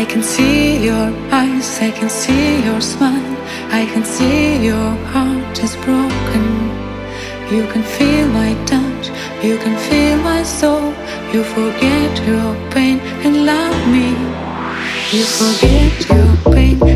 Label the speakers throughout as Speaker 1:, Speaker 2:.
Speaker 1: I can see your eyes, I can see your smile, I can see your heart is broken. You can feel my touch, you can feel my soul. You forget your pain and love me. You forget your pain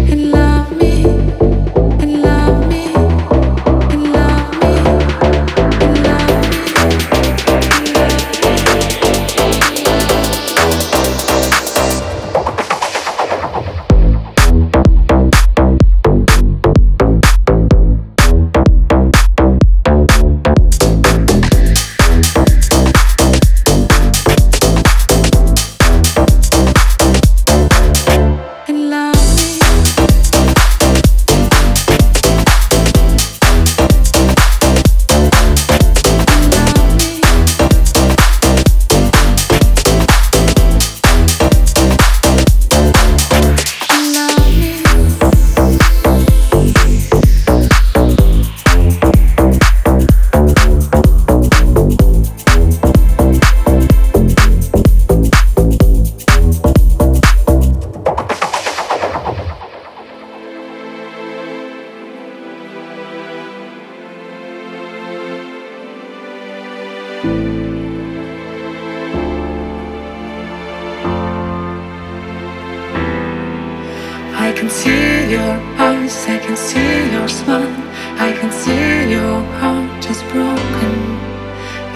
Speaker 1: can see your eyes, I can see your smile, I can see your heart is broken.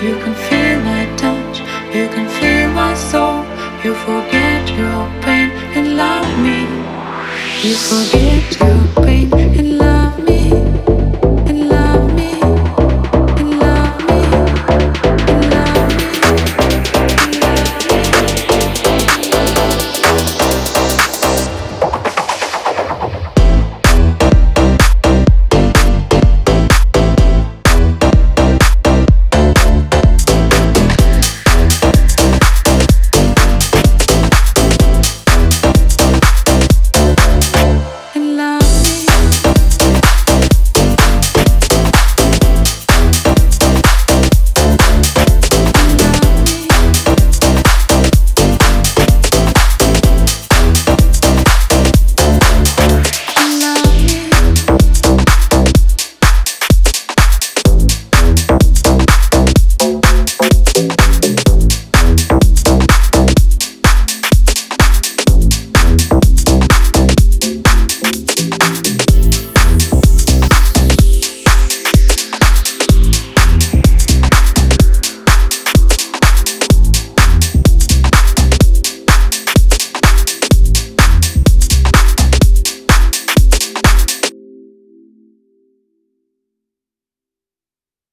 Speaker 1: You can feel my touch, you can feel my soul. You forget your pain and love me. You forget your